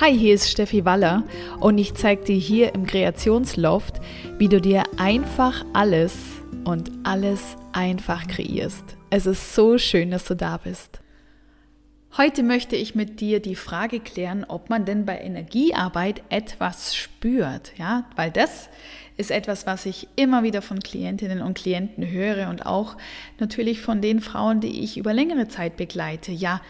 Hi, hier ist Steffi Waller und ich zeige dir hier im Kreationsloft, wie du dir einfach alles und alles einfach kreierst. Es ist so schön, dass du da bist. Heute möchte ich mit dir die Frage klären, ob man denn bei Energiearbeit etwas spürt, ja, weil das ist etwas, was ich immer wieder von Klientinnen und Klienten höre und auch natürlich von den Frauen, die ich über längere Zeit begleite. Ja,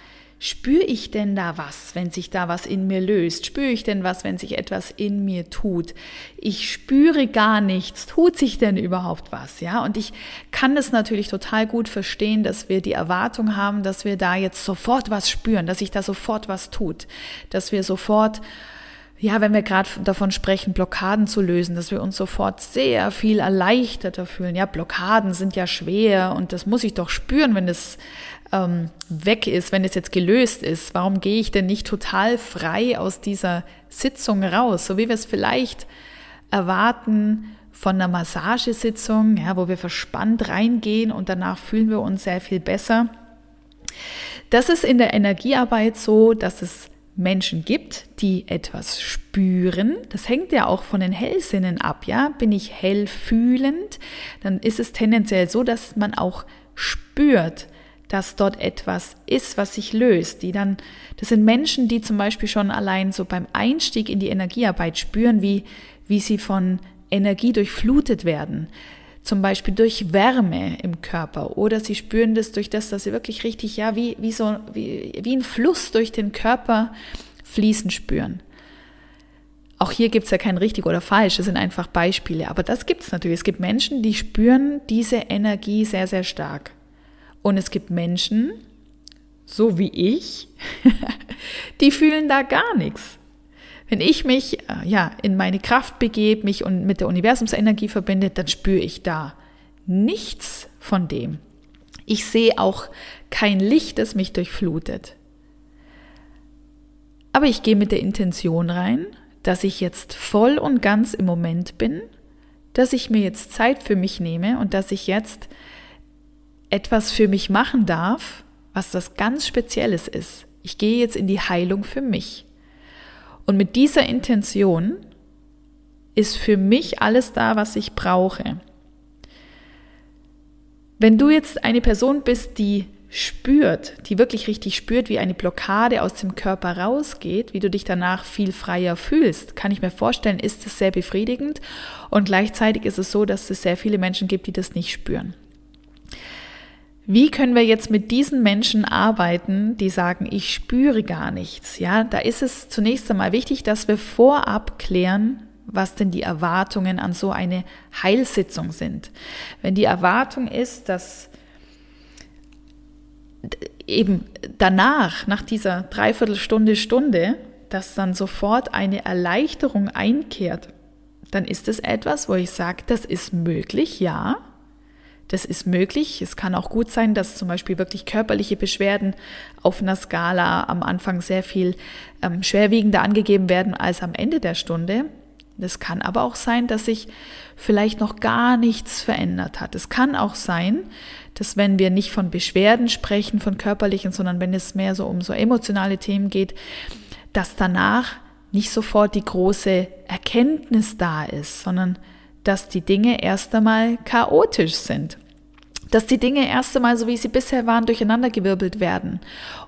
Spüre ich denn da was, wenn sich da was in mir löst? Spüre ich denn was, wenn sich etwas in mir tut? Ich spüre gar nichts. Tut sich denn überhaupt was? Ja, und ich kann das natürlich total gut verstehen, dass wir die Erwartung haben, dass wir da jetzt sofort was spüren, dass sich da sofort was tut, dass wir sofort ja, wenn wir gerade davon sprechen, Blockaden zu lösen, dass wir uns sofort sehr viel erleichterter fühlen. Ja, Blockaden sind ja schwer und das muss ich doch spüren, wenn das ähm, weg ist, wenn es jetzt gelöst ist. Warum gehe ich denn nicht total frei aus dieser Sitzung raus, so wie wir es vielleicht erwarten von einer Massagesitzung, ja, wo wir verspannt reingehen und danach fühlen wir uns sehr viel besser. Das ist in der Energiearbeit so, dass es Menschen gibt, die etwas spüren. Das hängt ja auch von den Hellsinnen ab, ja. Bin ich hellfühlend, dann ist es tendenziell so, dass man auch spürt, dass dort etwas ist, was sich löst. Die dann, das sind Menschen, die zum Beispiel schon allein so beim Einstieg in die Energiearbeit spüren, wie, wie sie von Energie durchflutet werden zum Beispiel durch Wärme im Körper oder sie spüren das durch das, dass sie wirklich richtig, ja, wie, wie so, wie, wie ein Fluss durch den Körper fließen spüren. Auch hier gibt es ja kein richtig oder falsch, das sind einfach Beispiele. Aber das gibt es natürlich. Es gibt Menschen, die spüren diese Energie sehr, sehr stark. Und es gibt Menschen, so wie ich, die fühlen da gar nichts. Wenn ich mich äh, ja, in meine Kraft begebe, mich und mit der Universumsenergie verbinde, dann spüre ich da nichts von dem. Ich sehe auch kein Licht, das mich durchflutet. Aber ich gehe mit der Intention rein, dass ich jetzt voll und ganz im Moment bin, dass ich mir jetzt Zeit für mich nehme und dass ich jetzt etwas für mich machen darf, was das ganz Spezielles ist. Ich gehe jetzt in die Heilung für mich. Und mit dieser Intention ist für mich alles da, was ich brauche. Wenn du jetzt eine Person bist, die spürt, die wirklich richtig spürt, wie eine Blockade aus dem Körper rausgeht, wie du dich danach viel freier fühlst, kann ich mir vorstellen, ist es sehr befriedigend und gleichzeitig ist es so, dass es sehr viele Menschen gibt, die das nicht spüren. Wie können wir jetzt mit diesen Menschen arbeiten, die sagen, ich spüre gar nichts? Ja, da ist es zunächst einmal wichtig, dass wir vorab klären, was denn die Erwartungen an so eine Heilsitzung sind. Wenn die Erwartung ist, dass eben danach, nach dieser Dreiviertelstunde, Stunde, dass dann sofort eine Erleichterung einkehrt, dann ist es etwas, wo ich sage, das ist möglich, ja, das ist möglich. Es kann auch gut sein, dass zum Beispiel wirklich körperliche Beschwerden auf einer Skala am Anfang sehr viel ähm, schwerwiegender angegeben werden als am Ende der Stunde. Das kann aber auch sein, dass sich vielleicht noch gar nichts verändert hat. Es kann auch sein, dass wenn wir nicht von Beschwerden sprechen, von körperlichen, sondern wenn es mehr so um so emotionale Themen geht, dass danach nicht sofort die große Erkenntnis da ist, sondern dass die Dinge erst einmal chaotisch sind. Dass die Dinge erst einmal, so wie sie bisher waren, durcheinandergewirbelt werden.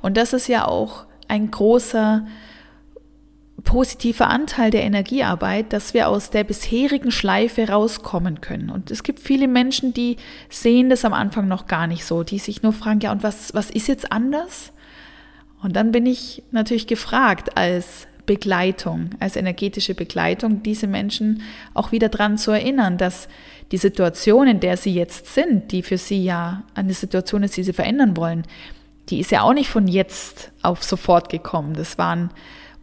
Und das ist ja auch ein großer positiver Anteil der Energiearbeit, dass wir aus der bisherigen Schleife rauskommen können. Und es gibt viele Menschen, die sehen das am Anfang noch gar nicht so, die sich nur fragen, ja, und was, was ist jetzt anders? Und dann bin ich natürlich gefragt als Begleitung, als energetische Begleitung, diese Menschen auch wieder daran zu erinnern, dass die Situation, in der sie jetzt sind, die für sie ja eine Situation ist, die sie verändern wollen, die ist ja auch nicht von jetzt auf sofort gekommen. Das waren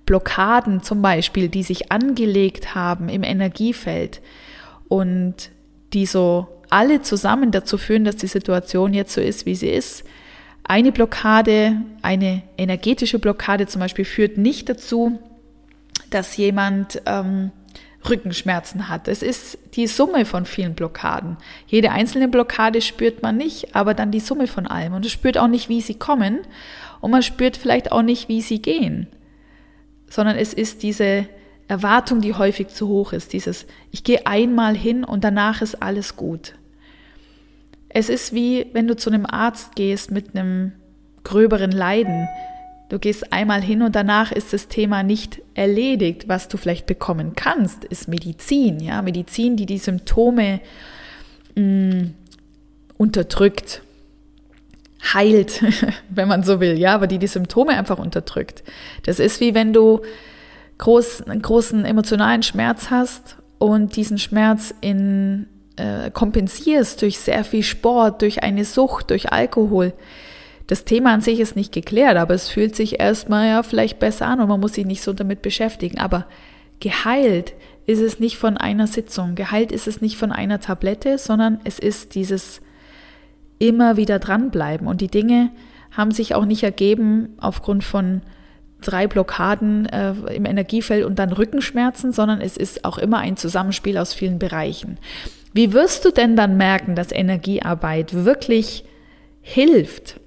Blockaden zum Beispiel, die sich angelegt haben im Energiefeld und die so alle zusammen dazu führen, dass die Situation jetzt so ist, wie sie ist. Eine Blockade, eine energetische Blockade zum Beispiel führt nicht dazu, dass jemand ähm, Rückenschmerzen hat. Es ist die Summe von vielen Blockaden. Jede einzelne Blockade spürt man nicht, aber dann die Summe von allem. Und es spürt auch nicht, wie sie kommen und man spürt vielleicht auch nicht, wie sie gehen, sondern es ist diese Erwartung, die häufig zu hoch ist, dieses ich gehe einmal hin und danach ist alles gut. Es ist wie wenn du zu einem Arzt gehst mit einem gröberen Leiden. Du gehst einmal hin und danach ist das Thema nicht erledigt. Was du vielleicht bekommen kannst, ist Medizin, ja, Medizin, die die Symptome mh, mm, unterdrückt, heilt, wenn man so will, ja, aber die die Symptome einfach unterdrückt. Das ist wie wenn du groß, einen großen emotionalen Schmerz hast und diesen Schmerz in, äh, kompensierst durch sehr viel Sport, durch eine Sucht, durch Alkohol. Das Thema an sich ist nicht geklärt, aber es fühlt sich erstmal ja vielleicht besser an und man muss sich nicht so damit beschäftigen. Aber geheilt ist es nicht von einer Sitzung, geheilt ist es nicht von einer Tablette, sondern es ist dieses immer wieder dranbleiben. Und die Dinge haben sich auch nicht ergeben aufgrund von drei Blockaden äh, im Energiefeld und dann Rückenschmerzen, sondern es ist auch immer ein Zusammenspiel aus vielen Bereichen. Wie wirst du denn dann merken, dass Energiearbeit wirklich hilft?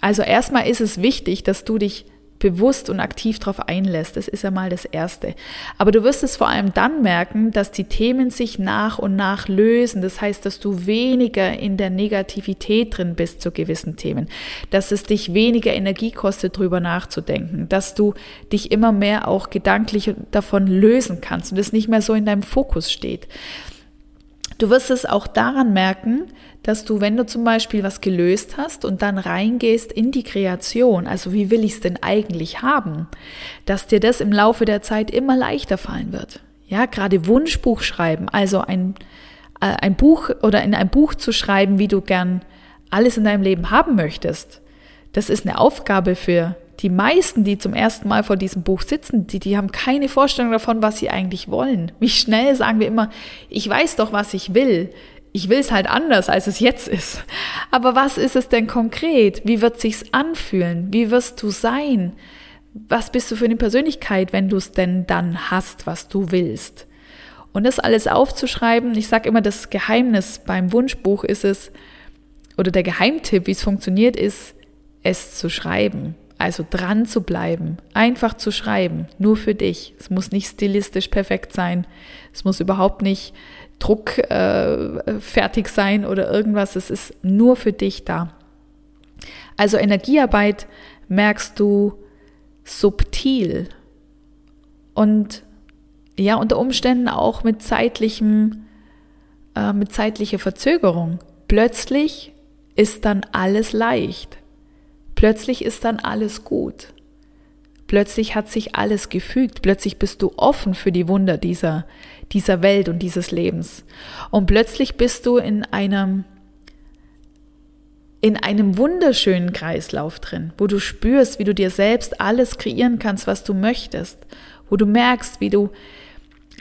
Also erstmal ist es wichtig, dass du dich bewusst und aktiv darauf einlässt. Das ist ja mal das Erste. Aber du wirst es vor allem dann merken, dass die Themen sich nach und nach lösen. Das heißt, dass du weniger in der Negativität drin bist zu gewissen Themen, dass es dich weniger Energie kostet, drüber nachzudenken, dass du dich immer mehr auch gedanklich davon lösen kannst und es nicht mehr so in deinem Fokus steht. Du wirst es auch daran merken, dass du, wenn du zum Beispiel was gelöst hast und dann reingehst in die Kreation, also wie will ich es denn eigentlich haben, dass dir das im Laufe der Zeit immer leichter fallen wird. Ja, gerade Wunschbuch schreiben, also ein, äh, ein Buch oder in ein Buch zu schreiben, wie du gern alles in deinem Leben haben möchtest. Das ist eine Aufgabe für die meisten, die zum ersten Mal vor diesem Buch sitzen, die, die haben keine Vorstellung davon, was sie eigentlich wollen. Wie schnell sagen wir immer, ich weiß doch, was ich will. Ich will es halt anders, als es jetzt ist. Aber was ist es denn konkret? Wie wird sich's anfühlen? Wie wirst du sein? Was bist du für eine Persönlichkeit, wenn du es denn dann hast, was du willst? Und das alles aufzuschreiben, ich sage immer, das Geheimnis beim Wunschbuch ist es, oder der Geheimtipp, wie es funktioniert, ist, es zu schreiben. Also dran zu bleiben, einfach zu schreiben, nur für dich. Es muss nicht stilistisch perfekt sein. Es muss überhaupt nicht Druck äh, sein oder irgendwas. Es ist nur für dich da. Also Energiearbeit merkst du subtil und ja, unter Umständen auch mit zeitlichem, äh, mit zeitlicher Verzögerung. Plötzlich ist dann alles leicht. Plötzlich ist dann alles gut. Plötzlich hat sich alles gefügt. Plötzlich bist du offen für die Wunder dieser, dieser Welt und dieses Lebens. Und plötzlich bist du in einem, in einem wunderschönen Kreislauf drin, wo du spürst, wie du dir selbst alles kreieren kannst, was du möchtest, wo du merkst, wie du,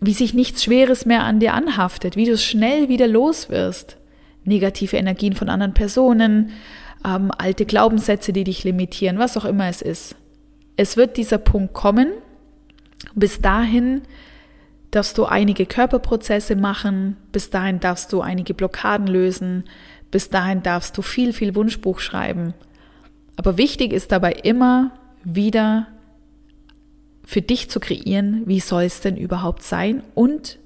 wie sich nichts Schweres mehr an dir anhaftet, wie du es schnell wieder los wirst. Negative Energien von anderen Personen, ähm, alte Glaubenssätze, die dich limitieren, was auch immer es ist. Es wird dieser Punkt kommen. Bis dahin darfst du einige Körperprozesse machen, bis dahin darfst du einige Blockaden lösen, bis dahin darfst du viel, viel Wunschbuch schreiben. Aber wichtig ist dabei immer wieder für dich zu kreieren, wie soll es denn überhaupt sein und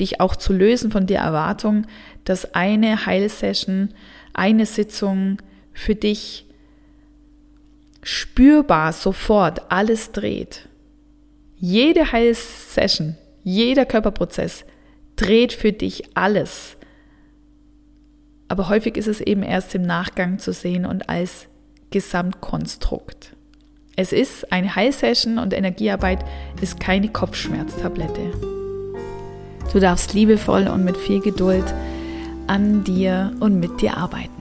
dich auch zu lösen von der Erwartung, dass eine Heilsession, eine Sitzung für dich spürbar sofort alles dreht. Jede Heilsession, jeder Körperprozess dreht für dich alles. Aber häufig ist es eben erst im Nachgang zu sehen und als Gesamtkonstrukt. Es ist eine Heilsession und Energiearbeit ist keine Kopfschmerztablette. Du darfst liebevoll und mit viel Geduld an dir und mit dir arbeiten.